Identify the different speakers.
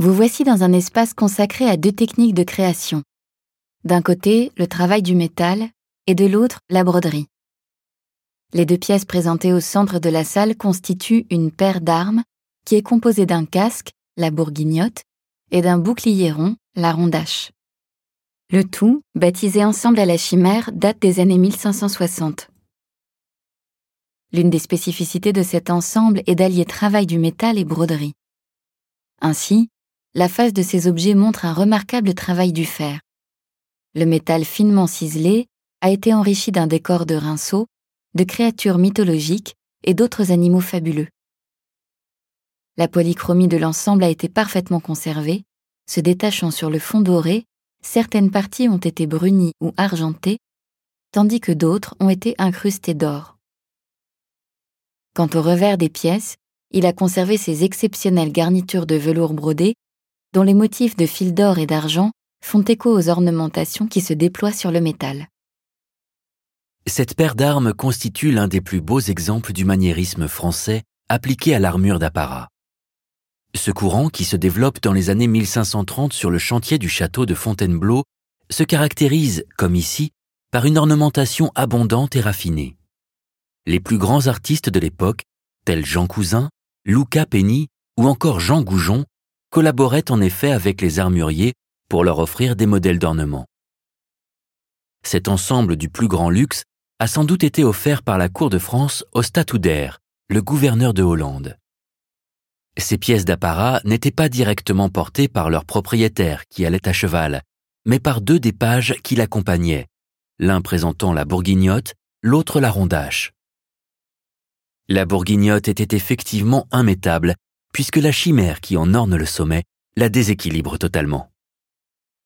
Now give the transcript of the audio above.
Speaker 1: Vous voici dans un espace consacré à deux techniques de création. D'un côté, le travail du métal et de l'autre, la broderie. Les deux pièces présentées au centre de la salle constituent une paire d'armes qui est composée d'un casque, la bourguignotte, et d'un bouclier rond, la rondache. Le tout, baptisé ensemble à la chimère, date des années 1560. L'une des spécificités de cet ensemble est d'allier travail du métal et broderie. Ainsi, la face de ces objets montre un remarquable travail du fer. Le métal finement ciselé a été enrichi d'un décor de rinceaux, de créatures mythologiques et d'autres animaux fabuleux. La polychromie de l'ensemble a été parfaitement conservée, se détachant sur le fond doré, certaines parties ont été brunies ou argentées, tandis que d'autres ont été incrustées d'or. Quant au revers des pièces, il a conservé ses exceptionnelles garnitures de velours brodé, dont les motifs de fil d'or et d'argent font écho aux ornementations qui se déploient sur le métal.
Speaker 2: Cette paire d'armes constitue l'un des plus beaux exemples du maniérisme français appliqué à l'armure d'apparat. Ce courant, qui se développe dans les années 1530 sur le chantier du château de Fontainebleau, se caractérise, comme ici, par une ornementation abondante et raffinée. Les plus grands artistes de l'époque, tels Jean Cousin, Luca Penny ou encore Jean Goujon, collaboraient en effet avec les armuriers pour leur offrir des modèles d'ornement. Cet ensemble du plus grand luxe a sans doute été offert par la cour de France au statutaire, le gouverneur de Hollande. Ces pièces d'apparat n'étaient pas directement portées par leur propriétaire qui allait à cheval, mais par deux des pages qui l'accompagnaient, l'un présentant la bourguignotte, l'autre la rondache. La bourguignotte était effectivement immétable, puisque la chimère qui en orne le sommet la déséquilibre totalement.